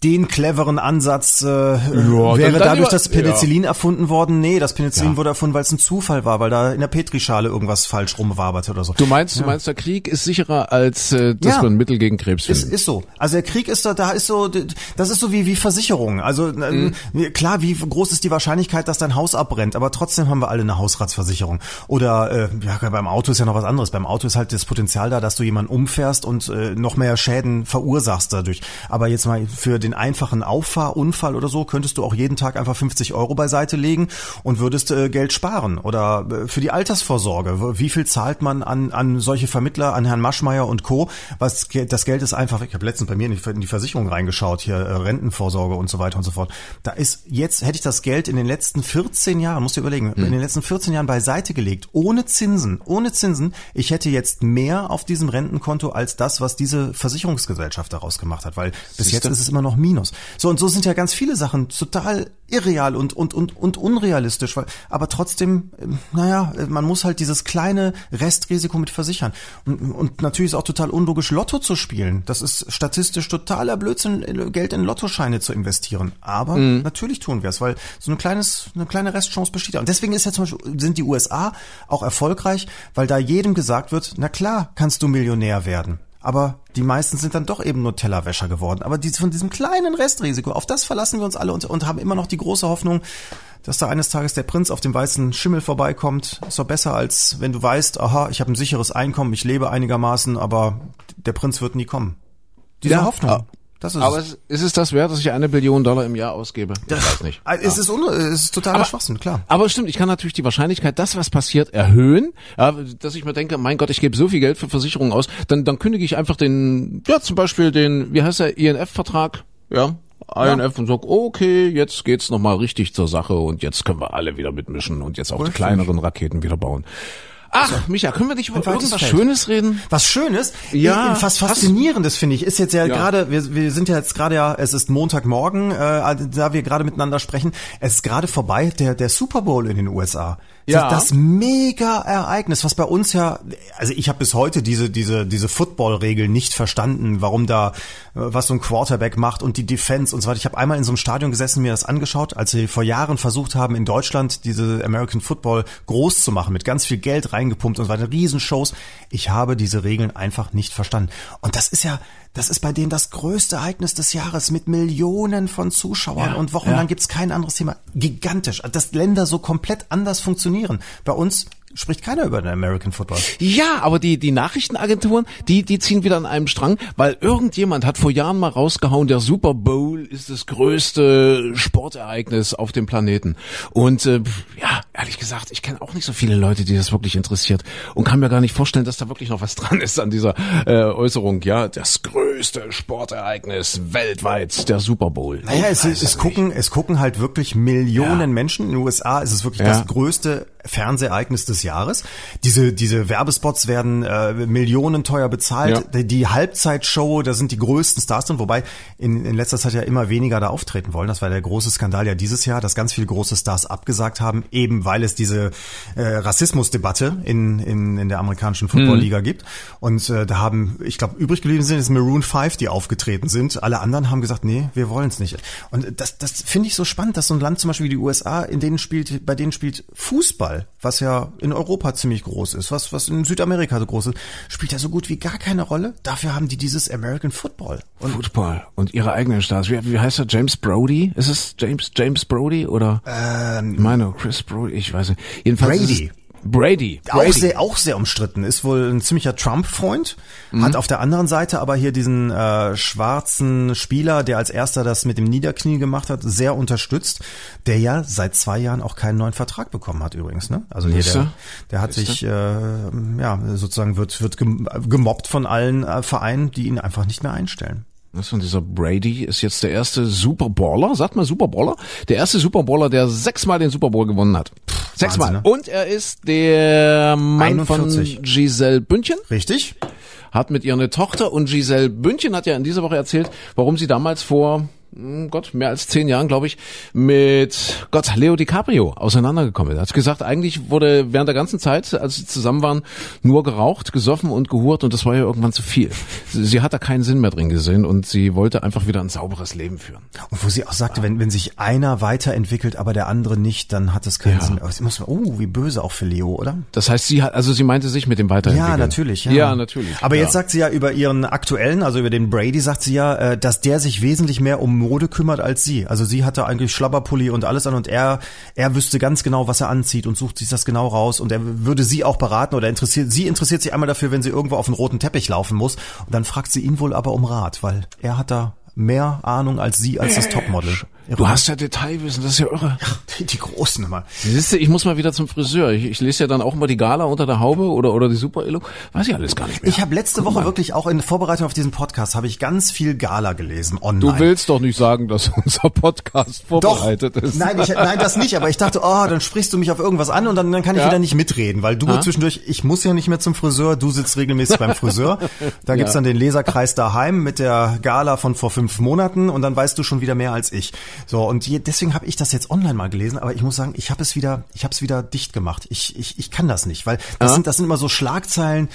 den cleveren Ansatz, äh, wäre dann- dadurch das Penicillin erfunden worden? Nee, das Penicillin wurde erfunden, weil es ein Zufall war, weil da in der Petrischale irgendwas falsch rumwaberte oder so. Du meinst, du meinst, der Krieg ist sicherer als äh, dass Ja. ein Mittel gegen Krebs Ist, finden. ist so. Also der Krieg ist da, da ist so, das ist so wie, wie Versicherung. Also ähm, klar, wie groß ist die Wahrscheinlichkeit, dass dein Haus abbrennt, aber trotzdem haben wir alle eine Hausratsversicherung. Oder äh, ja, beim Auto ist ja noch was anderes. Beim Auto ist halt das Potenzial da, dass du jemanden umfährst und äh, noch mehr Schäden verursachst dadurch. Aber jetzt mal für den einfachen Auffahrunfall oder so könntest du auch jeden Tag einfach 50 Euro beiseite legen und würdest äh, Geld sparen. Oder äh, für die Altersvorsorge. Wie viel zahlt man an, an solche Vermittler, an Herrn Maschmeyer und Co. Was das Geld ist einfach, ich habe letztens bei mir in die, Versicherung reingeschaut, hier äh, Rentenvorsorge und so weiter und so fort. Da ist jetzt, hätte ich das Geld in den letzten 14 Jahren, musst du überlegen, in den letzten 14 Jahren beiseite gelegt, ohne Zinsen, ohne Zinsen, ich hätte jetzt mehr auf diesem Rentenkonto als das, was diese Versicherungsgesellschaft daraus gemacht hat, weil bis jetzt ist es immer noch Minus. So und so sind ja ganz viele Sachen total irreal und und und und unrealistisch, weil aber trotzdem, ähm, naja, äh, man muss halt dieses kleine Restrisiko mit versichern und, und natürlich ist auch total unlogisch Lotto zu spielen. Das ist statistisch totaler Blödsinn, Geld in Lottoscheine zu investieren. Aber natürlich tun wir es, weil so ein kleines eine kleine Restchance besteht. Und deswegen ist ja zum Beispiel sind die USA auch erfolgreich, weil da jedem gesagt wird, na klar, kannst du Millionär werden. Aber die meisten sind dann doch eben nur Tellerwäscher geworden. Aber die, von diesem kleinen Restrisiko, auf das verlassen wir uns alle und, und haben immer noch die große Hoffnung, dass da eines Tages der Prinz auf dem weißen Schimmel vorbeikommt. Ist doch besser, als wenn du weißt, aha, ich habe ein sicheres Einkommen, ich lebe einigermaßen, aber der Prinz wird nie kommen. Diese Ja, Hoffnung. Das ist Aber es. ist es das wert, dass ich eine Billion Dollar im Jahr ausgebe? Ich weiß nicht. Ah, Es, ist un, es ist totaler Schwachsinn, klar. Aber stimmt, ich kann natürlich die Wahrscheinlichkeit, dass was passiert, erhöhen. Ja, dass ich mir denke, mein Gott, ich gebe so viel Geld für Versicherungen aus, dann, dann kündige ich einfach den, ja zum Beispiel den, wie heißt der, INF-Vertrag, ja, INF und sag, okay, jetzt geht's nochmal richtig zur Sache und jetzt können wir alle wieder mitmischen und jetzt auch die kleineren Raketen wieder bauen. Ach, Micha, können wir nicht über irgendwas Feld. Schönes reden? Was Schönes, Ja, fast hast- faszinierendes finde ich, ist jetzt ja, Ja. gerade, wir, wir sind ja jetzt gerade ja, es ist Montagmorgen, äh, da wir gerade miteinander sprechen, es ist gerade vorbei, der, der Super Bowl in den USA. Ja. Das Mega-Ereignis, was bei uns ja, also ich habe bis heute diese, diese, diese Football-Regel nicht verstanden, warum da, äh, was so ein Quarterback macht und die Defense und so weiter. Ich habe einmal in so einem Stadion gesessen, mir das angeschaut, als sie vor Jahren versucht haben, in Deutschland diese American Football groß zu machen, mit ganz viel Geld reingepumpt und so weiter, Riesenshows. Ich habe diese Regeln einfach nicht verstanden. Und das ist ja, das ist bei denen das größte Ereignis des Jahres mit Millionen von Zuschauern Ja, und wochenlang ja. gibt's kein anderes Thema. Gigantisch. Dass Länder so komplett anders funktionieren. Bei uns spricht keiner über den American Football. Ja, aber die, die Nachrichtenagenturen, die, die ziehen wieder an einem Strang, weil irgendjemand hat vor Jahren mal rausgehauen, der Super Bowl ist das größte Sportereignis auf dem Planeten. Und äh, ja, ehrlich gesagt, ich kenne auch nicht so viele Leute, die das wirklich interessiert und kann mir gar nicht vorstellen, dass da wirklich noch was dran ist an dieser äh, Äußerung. Ja, das größte Sportereignis weltweit, der Super Bowl. Naja, es, es, es gucken, es gucken halt wirklich Millionen Ja. Menschen. In den USA ist es wirklich Ja. das größte Fernsehereignis des Jahres. Diese, diese Werbespots werden äh, Millionen teuer bezahlt. Ja. Die, die Halbzeitshow, da sind die größten Stars drin, wobei in, in letzter Zeit ja immer weniger da auftreten wollen. Das war der große Skandal ja dieses Jahr, dass ganz viele große Stars abgesagt haben, eben weil es diese äh, Rassismusdebatte in, in, in der amerikanischen Footballliga gibt. Und äh, da haben, ich glaube, übrig geblieben sind es Maroon 5, die aufgetreten sind. Alle anderen haben gesagt, nee, wir wollen es nicht. Und das, das finde ich so spannend, dass so ein Land zum Beispiel wie die USA, in denen spielt, bei denen spielt Fußball, was ja in Europa ziemlich groß ist, was, was in Südamerika so groß ist, spielt ja so gut wie gar keine Rolle. Dafür haben die dieses American Football. Und Football und ihre eigenen Stars. Wie, wie heißt er? James Brody? Ist es James James Brody oder? Ähm, ich meine Chris Brody. Ich weiß nicht. Jedenfalls Brady. Es Brady. auch Brady. sehr, auch sehr umstritten, ist wohl ein ziemlicher Trump-Freund, Mhm. hat auf der anderen Seite aber hier diesen äh, schwarzen Spieler, der als erster das mit dem Niederknie gemacht hat, sehr unterstützt, der ja seit zwei Jahren auch keinen neuen Vertrag bekommen hat übrigens. Ne? Also hier, der, der hat sich, äh, ja, sozusagen wird, wird gem- gemobbt von allen äh, Vereinen, die ihn einfach nicht mehr einstellen. Was und dieser Brady ist jetzt der erste Superballer, sagt mal Superballer, der erste Superballer, der sechsmal den Super Bowl gewonnen hat. Sechsmal. Wahnsinn, ne? Und er ist der Mann 41. von Giselle Bündchen. Richtig? hat mit ihr eine Tochter und Giselle Bündchen hat ja in dieser Woche erzählt, warum sie damals vor Gott, mehr als zehn Jahren, glaube ich, mit Gott, Leo DiCaprio auseinandergekommen ist. Er hat gesagt, eigentlich wurde während der ganzen Zeit, als sie zusammen waren, nur geraucht, gesoffen und gehurt und das war ja irgendwann zu viel. Sie, hat da keinen Sinn mehr drin gesehen und sie wollte einfach wieder ein sauberes Leben führen. Und wo sie auch sagte, wenn, wenn sich einer weiterentwickelt, aber der andere nicht, dann hat es keinen Ja. Sinn. Aber sie muss, oh, wie böse auch für Leo, oder? Das heißt, sie hat, also sie meinte sich mit dem Weiterentwickeln. Ja, natürlich. Ja, Ja, natürlich. Aber ja. jetzt sagt sie ja über ihren aktuellen, also über den Brady, sagt sie ja, äh, dass der sich wesentlich mehr um Mode kümmert als sie. Also sie hatte eigentlich Schlabberpulli und alles an und er, er wüsste ganz genau, was er anzieht und sucht sich das genau raus und er würde sie auch beraten oder interessiert, sie interessiert sich einmal dafür, wenn sie irgendwo auf einen roten Teppich laufen muss und dann fragt sie ihn wohl aber um Rat, weil er hat da mehr Ahnung als sie als das <clears throat> Topmodel. Du hast ja Detailwissen, das ist ja irre. die, die Großen immer. Siehst du, ich muss mal wieder zum Friseur. Ich, ich lese ja dann auch immer die Gala unter der Haube oder, oder die Super Elo. Weiß ich alles gar nicht mehr. Ich habe letzte Woche wirklich auch in Vorbereitung auf diesen Podcast habe ich ganz viel Gala gelesen online. du willst doch nicht sagen, dass <laughs> unser Podcast vorbereitet ist. Nein, ich, nein, das nicht, aber ich dachte, oh, dann sprichst du mich auf irgendwas an und dann, dann kann ich Ja. wieder nicht mitreden, weil du zwischendurch, ich muss ja nicht mehr zum Friseur, du sitzt regelmäßig beim Friseur. Da gibt's Ja. dann den Leserkreis daheim mit der Gala von vor fünf Monaten und dann weißt du schon wieder mehr als ich. So, und je, deswegen habe ich das jetzt online mal gelesen, aber ich muss sagen, ich habe es wieder, ich habe es wieder dicht gemacht. Ich, ich, ich kann das nicht, weil das sind, das sind immer so Schlagzeilen,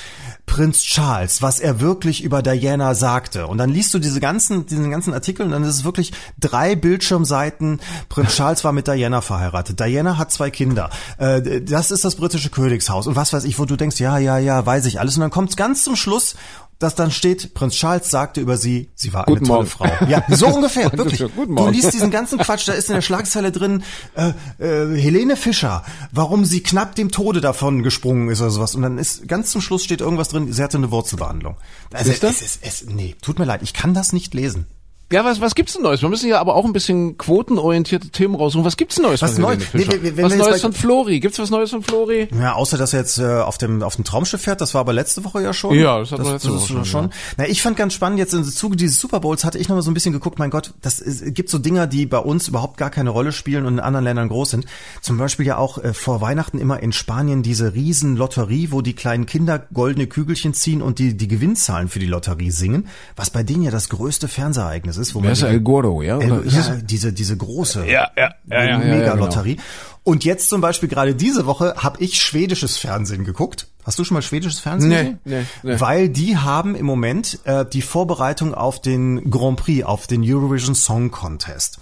Prinz Charles, was er wirklich über Diana sagte. Und dann liest du diese ganzen, diesen ganzen Artikel und dann ist es wirklich drei Bildschirmseiten. Prinz Charles war mit Diana verheiratet. Diana hat zwei Kinder. Äh, das ist das britische Königshaus. Und was weiß ich, wo du denkst, ja, ja, ja, weiß ich alles. Und dann kommt ganz zum Schluss, dass dann steht, Prinz Charles sagte über sie, sie war eine Guten tolle Morgen. Frau. Ja, so <laughs> ungefähr, wirklich. Guten Du liest diesen ganzen Quatsch, da ist in der Schlagzeile drin, äh, äh, Helene Fischer, warum sie knapp dem Tode davon gesprungen ist oder sowas. Und dann ist ganz zum Schluss steht irgendwas drin, sie hatte eine Wurzelbehandlung. Also Siehst du? es ist, es, nee, tut mir leid, ich kann das nicht lesen. Ja, was, was gibt's denn Neues? Wir müssen ja aber auch ein bisschen quotenorientierte Themen raussuchen. Was gibt's denn Neues Was von? Fischer? Nee, wenn was Neues von Flori? Gibt's was Neues von Flori? Ja, außer dass er jetzt äh, auf dem auf dem Traumschiff fährt, das war aber letzte Woche ja schon. Ja, das hatten wir letzte das Woche ist schon, Na, ich fand ganz spannend jetzt im Zuge dieses Super Bowls hatte ich noch mal so ein bisschen geguckt. Mein Gott, das ist, gibt so Dinger, die bei uns überhaupt gar keine Rolle spielen und in anderen Ländern groß sind. Zum Beispiel ja auch äh, vor Weihnachten immer in Spanien diese riesen Lotterie, wo die kleinen Kinder goldene Kügelchen ziehen und die die Gewinnzahlen für die Lotterie singen, was bei denen ja das größte Fernsehereignis ist, wo Wer ist El Gordo, ja? El, Oder ist ja, es- diese diese große Ja, ja, ja, ja, ja, ja, Mega-Lotterie. Und jetzt zum Beispiel gerade diese Woche habe ich schwedisches Fernsehen geguckt. Hast du schon mal schwedisches Fernsehen Nee, gesehen? nee, nee. Weil die haben im Moment äh, die Vorbereitung auf den Grand Prix, auf den Eurovision Song Contest.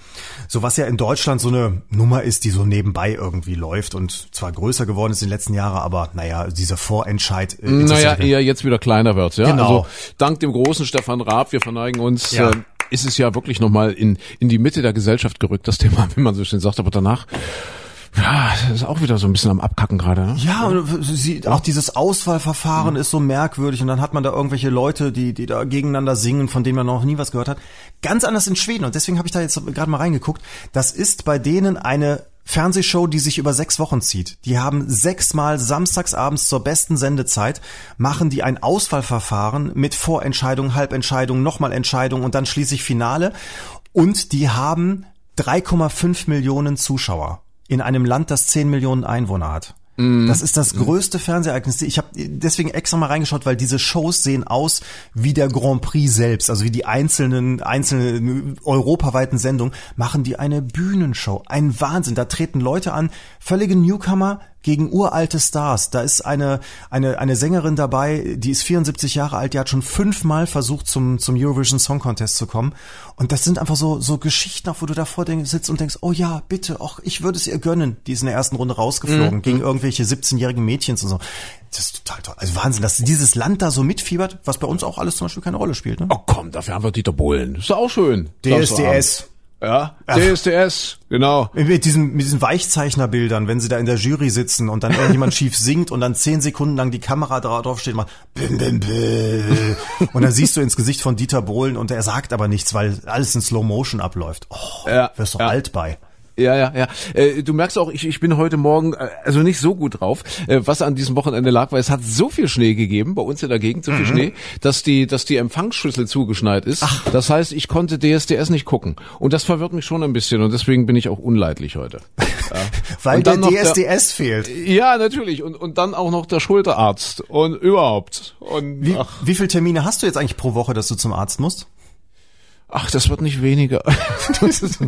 So was ja in Deutschland so eine Nummer ist, die so nebenbei irgendwie läuft und zwar größer geworden ist in den letzten Jahren, aber naja, dieser Vorentscheid. Äh, Naja, eher jetzt wieder kleiner wird, ja. Genau. Also dank dem großen Stefan Raab, wir verneigen uns, Ja. äh, ist es ja wirklich nochmal in, in die Mitte der Gesellschaft gerückt, das Thema, <laughs> wie man so schön sagt. Aber danach, ja, das ist auch wieder so ein bisschen am Abkacken gerade. Ne? Ja, und sie, auch dieses Auswahlverfahren ist so merkwürdig und dann hat man da irgendwelche Leute, die, die da gegeneinander singen, von denen man noch nie was gehört hat. Ganz anders in Schweden und deswegen habe ich da jetzt gerade mal reingeguckt. Das ist bei denen eine Fernsehshow, die sich über sechs Wochen zieht. Die haben sechsmal samstagsabends zur besten Sendezeit, machen die ein Auswahlverfahren mit Vorentscheidung, Halbentscheidung, nochmal Entscheidung und dann schließlich Finale. Und die haben 3,5 Millionen Zuschauer in einem Land, das 10 Millionen Einwohner hat. Das ist das größte Fernsehereignis. Ich habe deswegen extra mal reingeschaut, weil diese Shows sehen aus wie der Grand Prix selbst, also wie die einzelnen einzelnen europaweiten Sendungen machen die eine Bühnenshow. Ein Wahnsinn. Da treten Leute an, völlige Newcomer gegen uralte Stars. Da ist eine eine eine Sängerin dabei, die ist 74 Jahre alt, die hat schon fünfmal versucht zum zum Eurovision Song Contest zu kommen und das sind einfach so so Geschichten, auch wo du davor denk, sitzt und denkst, oh ja, bitte, auch ich würde es ihr gönnen. Die ist in der ersten Runde rausgeflogen gegen irgendwelche 17-jährigen Mädchen und so. Das ist total toll. Also Wahnsinn, dass dieses Land da so mitfiebert, was bei uns auch alles zum Beispiel keine Rolle spielt. Ne? Oh komm, dafür haben wir Dieter Bohlen. Ist doch auch schön. DSDS. Ja, DSDS, genau. Mit diesen, mit diesen Weichzeichnerbildern, wenn sie da in der Jury sitzen und dann irgendjemand <laughs> schief singt und dann zehn Sekunden lang die Kamera dra- drauf steht, macht bim, bim, bim. und dann siehst du ins Gesicht von Dieter Bohlen und er sagt aber nichts, weil alles in Slow Motion abläuft. Oh, Ja, wirst doch ja. alt bei. Ja, ja, ja. Äh, du merkst auch, ich, ich bin heute Morgen äh, also nicht so gut drauf, äh, was an diesem Wochenende lag, weil es hat so viel Schnee gegeben bei uns in der Gegend, so viel Schnee, dass die, dass die Empfangsschüssel zugeschneit ist. Das heißt, ich konnte DSDS nicht gucken und das verwirrt mich schon ein bisschen und deswegen bin ich auch unleidlich heute. <laughs> Weil und der DSDS fehlt. Ja, natürlich. Und, und dann auch noch der Schulterarzt und überhaupt. Und Wie, ach, wie viele Termine hast du jetzt eigentlich pro Woche, dass du zum Arzt musst? Ach, das wird nicht weniger. <laughs> Das, ist,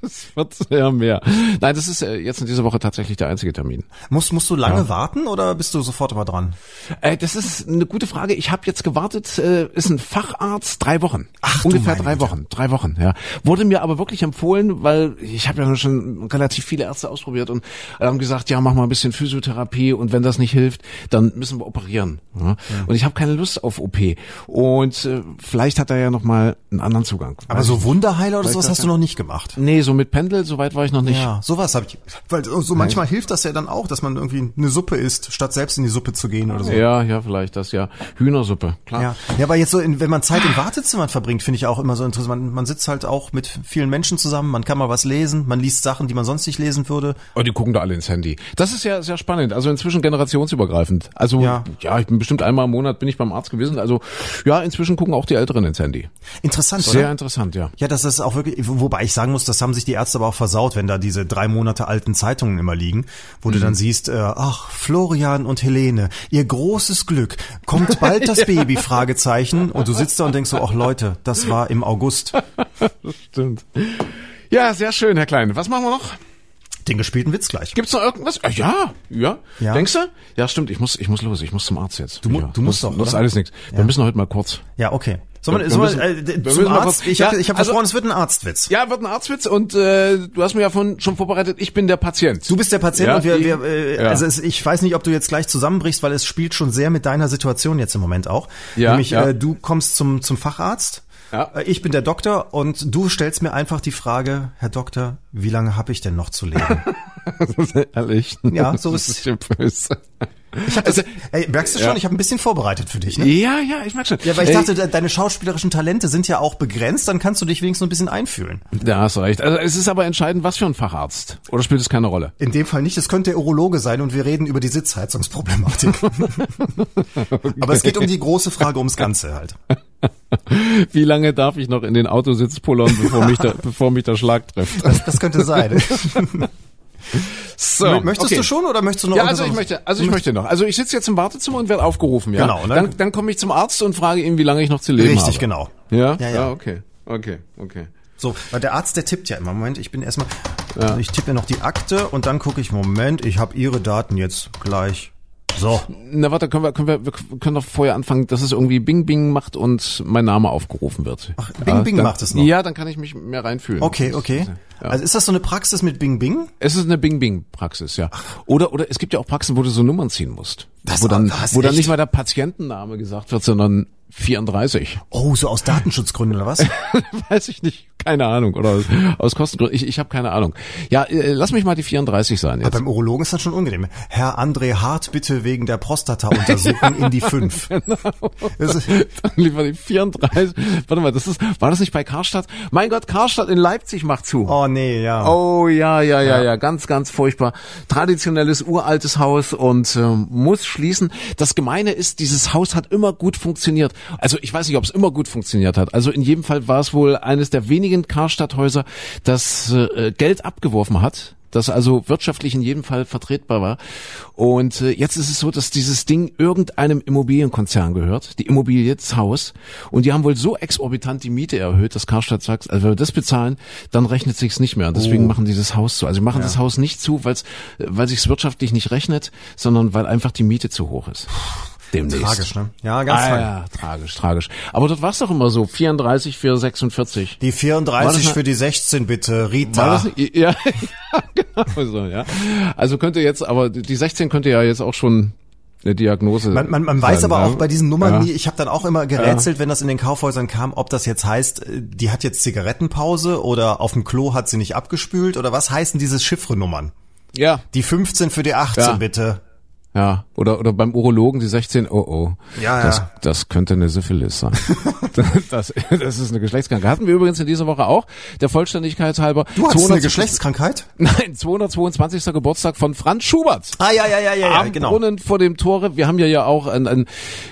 das wird sehr mehr. Nein, das ist äh, jetzt in dieser Woche tatsächlich der einzige Termin. Musst, musst du lange warten oder bist du sofort immer dran? Äh, das ist eine gute Frage. Ich habe jetzt gewartet, äh, ist ein Facharzt, drei Wochen. Ach, Ungefähr drei Güte. Wochen. Drei Wochen, ja. Wurde mir aber wirklich empfohlen, weil ich habe ja schon relativ viele Ärzte ausprobiert und haben gesagt, ja, mach mal ein bisschen Physiotherapie und wenn das nicht hilft, dann müssen wir operieren. Ja. Und ich habe keine Lust auf OP. Und äh, vielleicht hat er ja noch mal einen anderen Zugang. Aber Weiß so. Wunderheiler oder sowas hast du noch nicht gemacht. Nee, so mit Pendel, so weit war ich noch nicht. Ja, sowas habe ich. Weil so manchmal hilft das ja dann auch, dass man irgendwie eine Suppe isst, statt selbst in die Suppe zu gehen oder so. Ja, ja, vielleicht das ja. Hühnersuppe, klar. Ja, ja aber jetzt so, in, wenn man Zeit in Wartezimmern verbringt, finde ich auch immer so interessant. Man, man sitzt halt auch mit vielen Menschen zusammen, man kann mal was lesen, man liest Sachen, die man sonst nicht lesen würde. Oh, die gucken da alle ins Handy. Das ist ja sehr spannend. Also inzwischen generationsübergreifend. Also Ja. ja, ich bin bestimmt einmal im Monat bin ich beim Arzt gewesen. Also ja, inzwischen gucken auch die Älteren ins Handy. Interessant, Sehr oder? Interessant, ja. Ja, das ist auch wirklich, wobei ich sagen muss, das haben sich die Ärzte aber auch versaut, wenn da diese drei Monate alten Zeitungen immer liegen, wo du dann siehst, äh, ach, Florian und Helene, ihr großes Glück, kommt bald das <laughs> Baby, Fragezeichen, und du sitzt da und denkst so, ach Leute, das war im August. <laughs> Stimmt. Ja, sehr schön, Herr Klein. Was machen wir noch? Den gespielten Witz gleich. Gibt's noch irgendwas? Ah, ja, ja, Ja. Denkst du? Ja, stimmt. Ich muss, ich muss los. Ich muss zum Arzt jetzt. Du ja. du musst das, doch, Das ist alles nichts. Wir müssen heute mal kurz. Ja, okay. Wir sollen müssen- wir, äh, zum Arzt? kurz- Ich Ja, habe ich hab also- versprochen, es wird ein Arztwitz. Ja, wird ein Arztwitz und äh, du hast mir ja von, schon vorbereitet. Ich bin der Patient. Du bist der Patient Ja, und wir, ich- wir äh, ja. also es, ich weiß nicht, ob du jetzt gleich zusammenbrichst, weil es spielt schon sehr mit deiner Situation jetzt im Moment auch. Ja, Nämlich ja. Äh, du kommst zum zum Facharzt. Ja. Äh, Ich bin der Doktor und du stellst mir einfach die Frage, Herr Doktor, wie lange habe ich denn noch zu leben? <laughs> <laughs> Ehrlich. Ja, so ist-. Ich hab das, ey, merkst du schon, Ja. ich habe ein bisschen vorbereitet für dich, ne? Ja, ja, ich merk schon. Ja, weil ich Ey, dachte, de- deine schauspielerischen Talente sind ja auch begrenzt, dann kannst du dich wenigstens ein bisschen einfühlen. Da hast du recht. Also es ist aber entscheidend, was für ein Facharzt. Oder spielt es keine Rolle? In dem Fall nicht, es könnte der Urologe sein und wir reden über die Sitzheizungsproblematik. <laughs> <laughs> Aber es geht um die große Frage ums Ganze halt. Wie lange darf ich noch in den Autositz pullern, bevor mich der, bevor mich der Schlag trifft? Das, das könnte sein. So, möchtest okay. du schon oder möchtest du noch Ja, also ich möchte, also ich möchte noch. Also ich sitze jetzt im Wartezimmer und werde aufgerufen, ja. Genau, ne? Dann, dann komme ich zum Arzt und frage ihn, wie lange ich noch zu leben Richtig, habe. genau. Ja? Ja, ja. okay. Okay, okay. So, weil der Arzt, der tippt ja immer. Moment, ich bin erstmal, ich tippe noch die Akte und dann gucke ich, Moment, ich habe Ihre Daten jetzt gleich. So, Na warte, können wir, können wir, wir können doch vorher anfangen, dass es irgendwie Bing Bing macht und mein Name aufgerufen wird. Ach, Bing Bing dann, macht es noch? Ja, dann kann ich mich mehr reinfühlen. okay, okay. Ja. Also ist das so eine Praxis mit Bing Bing? Es ist eine Bing Bing Praxis, ja. Oder oder es gibt ja auch Praxen, wo du so Nummern ziehen musst. Das- wo dann das wo dann echt? nicht mal der Patientenname gesagt wird, sondern 34. Oh, so aus Datenschutzgründen oder was? <laughs> Weiß ich nicht, keine Ahnung oder aus, aus Kostengründen. Ich, ich habe keine Ahnung. Ja, äh, lass mich mal die 34 sein jetzt. Beim Urologen ist das schon unangenehm. Herr André Hart, bitte wegen der Prostata-Untersuchung in die 5. <laughs> Das ist- Dann lieber die 34. Warte mal, das ist war das nicht bei Karstadt? Mein Gott, Karstadt in Leipzig macht zu. Oh nee, ja. Oh ja, ja, ja, ja, ganz, ganz furchtbar. Traditionelles, uraltes Haus und ähm, muss schließen. Das Gemeine ist, dieses Haus hat immer gut funktioniert. Also ich weiß nicht, ob es immer gut funktioniert hat. Also in jedem Fall war es wohl eines der wenigen Karstadthäuser, das äh, Geld abgeworfen hat. Das also wirtschaftlich in jedem Fall vertretbar war. Und äh, jetzt ist es so, dass dieses Ding irgendeinem Immobilienkonzern gehört, die Immobilie, das Haus. Und die haben wohl so exorbitant die Miete erhöht, dass Karstadt sagt, also wenn wir das bezahlen, dann rechnet sich's nicht mehr. Und deswegen Oh. machen die das Haus zu. Also sie machen das Haus nicht zu, weil's, äh, weil sich's wirtschaftlich nicht rechnet, sondern weil einfach die Miete zu hoch ist. Demnächst. Tragisch, ne? Ja, ganz Ah, tragisch. ja, tragisch, tragisch. Aber dort war's doch immer so, 34 für 46. Die War 34 das für die 16 bitte, War Rita. das? Ja, <laughs> ja, genau so, ja. Also könnte jetzt, aber die 16 könnte ja jetzt auch schon eine Diagnose Man, man, man weiß sein, aber ne? auch bei diesen Nummern ja. nie, ich habe dann auch immer gerätselt, wenn das in den Kaufhäusern kam, ob das jetzt heißt, die hat jetzt Zigarettenpause oder auf dem Klo hat sie nicht abgespült oder was heißen diese Chiffrenummern? Ja, Die 15 für die 18 Ja. bitte. Ja. Oder, oder beim Urologen die 16, oh oh. Ja, das, ja. das könnte eine Syphilis sein. <laughs> das, das ist eine Geschlechtskrankheit. Hatten wir übrigens in dieser Woche auch, der Vollständigkeit halber. Du hast 200 eine Geschlechtskrankheit? <laughs> Nein, 222. Geburtstag von Franz Schubert. Ah, ja, ja, ja, ja, ja Am genau. Brunnen vor dem Tore. Wir haben ja ja auch ein, ein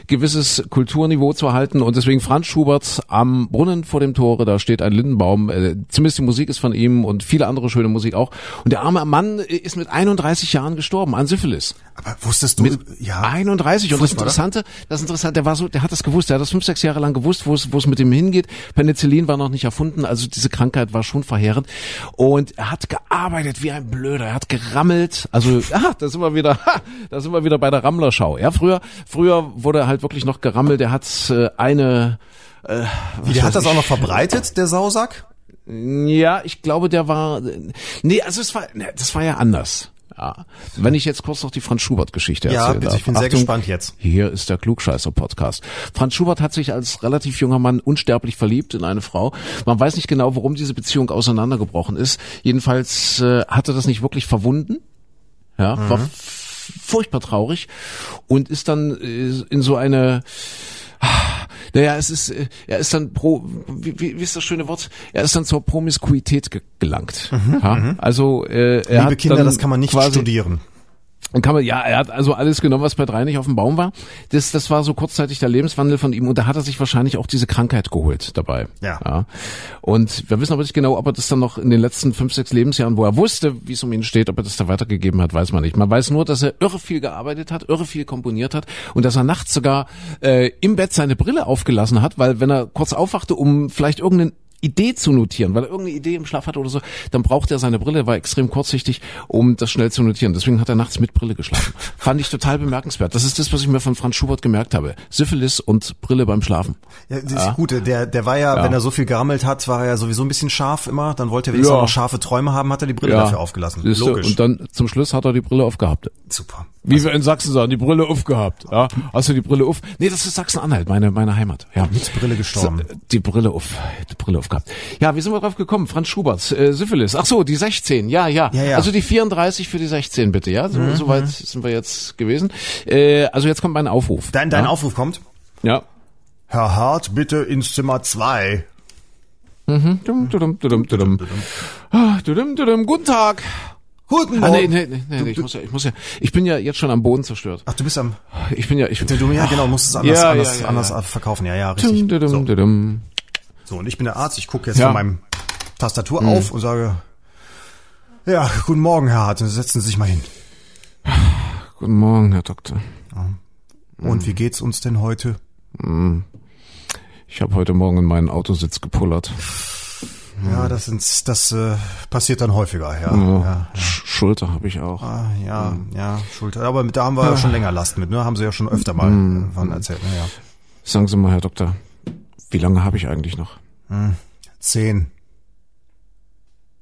gewisses Kulturniveau zu halten und deswegen Franz Schubert am Brunnen vor dem Tore. Da steht ein Lindenbaum. Äh, zumindest die Musik ist von ihm und viele andere schöne Musik auch. Und der arme Mann ist mit 31 Jahren gestorben an Syphilis. Aber wusstest du, ja, 31 und das Interessante, das Interessante, der war so, der hat das gewusst, der hat das fünf, sechs Jahre lang gewusst, wo es, wo es mit ihm hingeht. Penicillin war noch nicht erfunden, also diese Krankheit war schon verheerend und er hat gearbeitet wie ein Blöder, er hat gerammelt, also <laughs> ah, da sind wir wieder, ha, da sind wir wieder bei der Rammlerschau. Ja, früher, früher wurde er halt wirklich noch gerammelt, er hat äh, eine äh, Wie, der hat das auch noch verbreitet, der Sausack? ja, ich glaube, der war. Nee, also es war. Nee, das war ja anders. Ja. Wenn ich jetzt kurz noch die Franz Schubert-Geschichte Ja, erzähle. darf. ich bin sehr gespannt jetzt. Hier ist der Klugscheißer-Podcast. Franz Schubert hat sich als relativ junger Mann unsterblich verliebt in eine Frau. Man weiß nicht genau, warum diese Beziehung auseinandergebrochen ist. Jedenfalls äh, hatte das nicht wirklich verwunden. Ja, war Mhm. f- furchtbar traurig und ist dann äh, in so eine naja, es ist, äh, er ist dann pro, wie, wie, ist das schöne Wort? Er ist dann zur Promiskuität ge gelangt. ja? Also äh, er Mhm, Liebe hat Kinder, das kann man nicht studieren. Und kann man, ja, er hat also alles genommen, was bei drei nicht auf dem Baum war. Das, das war so kurzzeitig der Lebenswandel von ihm und da hat er sich wahrscheinlich auch diese Krankheit geholt dabei. Ja. Und wir wissen aber nicht genau, ob er das dann noch in den letzten fünf, sechs Lebensjahren, wo er wusste, wie es um ihn steht, ob er das da weitergegeben hat, weiß man nicht. Man weiß nur, dass er irre viel gearbeitet hat, irre viel komponiert hat und dass er nachts sogar äh, im Bett seine Brille aufgelassen hat, weil wenn er kurz aufwachte, um vielleicht irgendeinen Idee zu notieren, weil er irgendeine Idee im Schlaf hatte oder so, dann braucht er seine Brille, war extrem kurzsichtig, um das schnell zu notieren. Deswegen hat er nachts mit Brille geschlafen. <laughs> Fand ich total bemerkenswert. Das ist das, was ich mir von Franz Schubert gemerkt habe. Syphilis und Brille beim Schlafen. Ja, das ist gut. Der, der war ja, Ja. wenn er so viel gerammelt hat, war er ja sowieso ein bisschen scharf immer. Dann wollte er wenigstens Ja. noch scharfe Träume haben, hat er die Brille dafür aufgelassen. Siehste, Logisch. Und dann zum Schluss hat er die Brille aufgehabt. Super. Wie wir in Sachsen sagen, die Brille aufgehabt. Ja, hast du die Brille auf? Nee, das ist Sachsen-Anhalt, meine meine Heimat. Ja, Mit Brille gestorben. Die Brille auf, die Brille Ja, wie sind wir drauf gekommen? Franz Schubert, äh, Syphilis. Ach so, die 16. Ja, ja. Ja, ja. Also die 34 für die 16 bitte. Ja, so, Mhm. soweit sind wir jetzt gewesen. Äh, also jetzt kommt mein Aufruf. Dein, dein ja? Aufruf kommt. Ja. Herr Hart, bitte ins Zimmer zwei. Dum, dum, dum, dum, dum. Ah, dum, dum, dum. Guten Tag. Guten Ah, Morgen. nee, nee, nee, nee, ich muss ja, ich muss ja, ich bin ja jetzt schon am Boden zerstört. Ach, du bist am, Ich bin ja, ich, du, ja genau, musst es anders, Ja, anders, ja, anders ja. verkaufen. Ja, ja, richtig. Dum, dum, So, dum. So, und ich bin der Arzt. Ich gucke jetzt Ja. von meinem Tastatur auf und sage, ja, guten Morgen, Herr Hart. Setzen Sie sich mal hin. Guten Morgen, Herr Doktor. Und wie geht's uns denn heute? Ich habe heute Morgen in meinen Autositz gepullert. Ja, das sind, das äh, passiert dann häufiger, ja. Ja. ja. Sch Schulter habe ich auch. Ah, ja, ja, Schulter. Aber mit, da haben wir ja <sighs> schon länger Last mit, ne? Haben Sie ja schon öfter mal äh, von erzählt, ne? Ja. Sagen Sie mal, Herr Doktor, wie lange habe ich eigentlich noch? Zehn.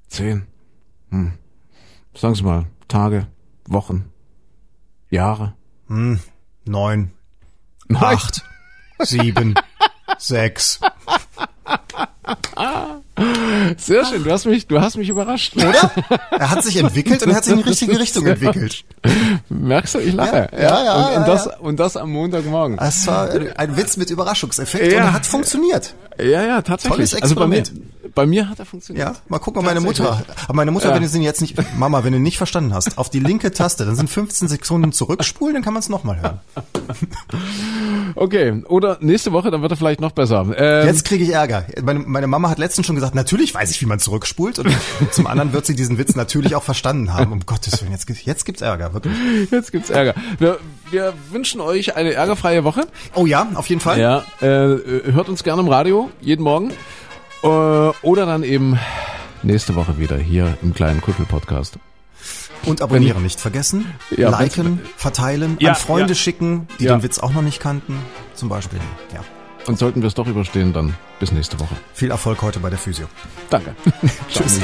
Zehn? Hm. Sagen Sie mal, Tage, Wochen, Jahre? Hm, neun. Nein. Acht. Sieben. <laughs> sechs. Sehr schön, du hast mich, du hast mich überrascht. Oder? Er hat sich entwickelt und er hat sich in die richtige Richtung entwickelt. <laughs> Merkst du, ich lache. Ja, ja, ja, und, ja, und, das, ja. und das am Montagmorgen. Es war ein Witz mit Überraschungseffekt Ja. und er hat funktioniert. Ja, ja, tatsächlich. Tolles Also bei mir, Experiment. Bei mir hat er funktioniert. Ja, mal gucken, ob meine Mutter. Aber meine Mutter, Ja. wenn du sie jetzt nicht, Mama, wenn du nicht verstanden hast, auf die linke Taste, dann sind 15 Sekunden zurückspulen, dann kann man es nochmal hören. Okay, oder nächste Woche, dann wird er vielleicht noch besser. Ähm, Jetzt kriege ich Ärger. Meine, meine Mama hat letztens schon gesagt, natürlich weiß ich, wie man zurückspult. Und zum anderen wird sie diesen Witz natürlich auch verstanden haben. Um Gottes Willen, jetzt, gibt- jetzt gibt's Ärger, wirklich. Jetzt gibt's Ärger. Wir, wir wünschen euch eine ärgerfreie Woche. Oh ja, auf jeden Fall. Ja, äh, hört uns gerne im Radio, jeden Morgen. Äh, oder dann eben nächste Woche wieder hier im kleinen Kuschel-Podcast. Und abonnieren nicht vergessen. Ja, Liken, verteilen, Ja, an Freunde ja. schicken, die den Witz auch noch nicht kannten. Zum Beispiel. Ja. Und sollten wir es doch überstehen, dann bis nächste Woche. Viel Erfolg heute bei der Physio. Danke. <laughs> Tschüss.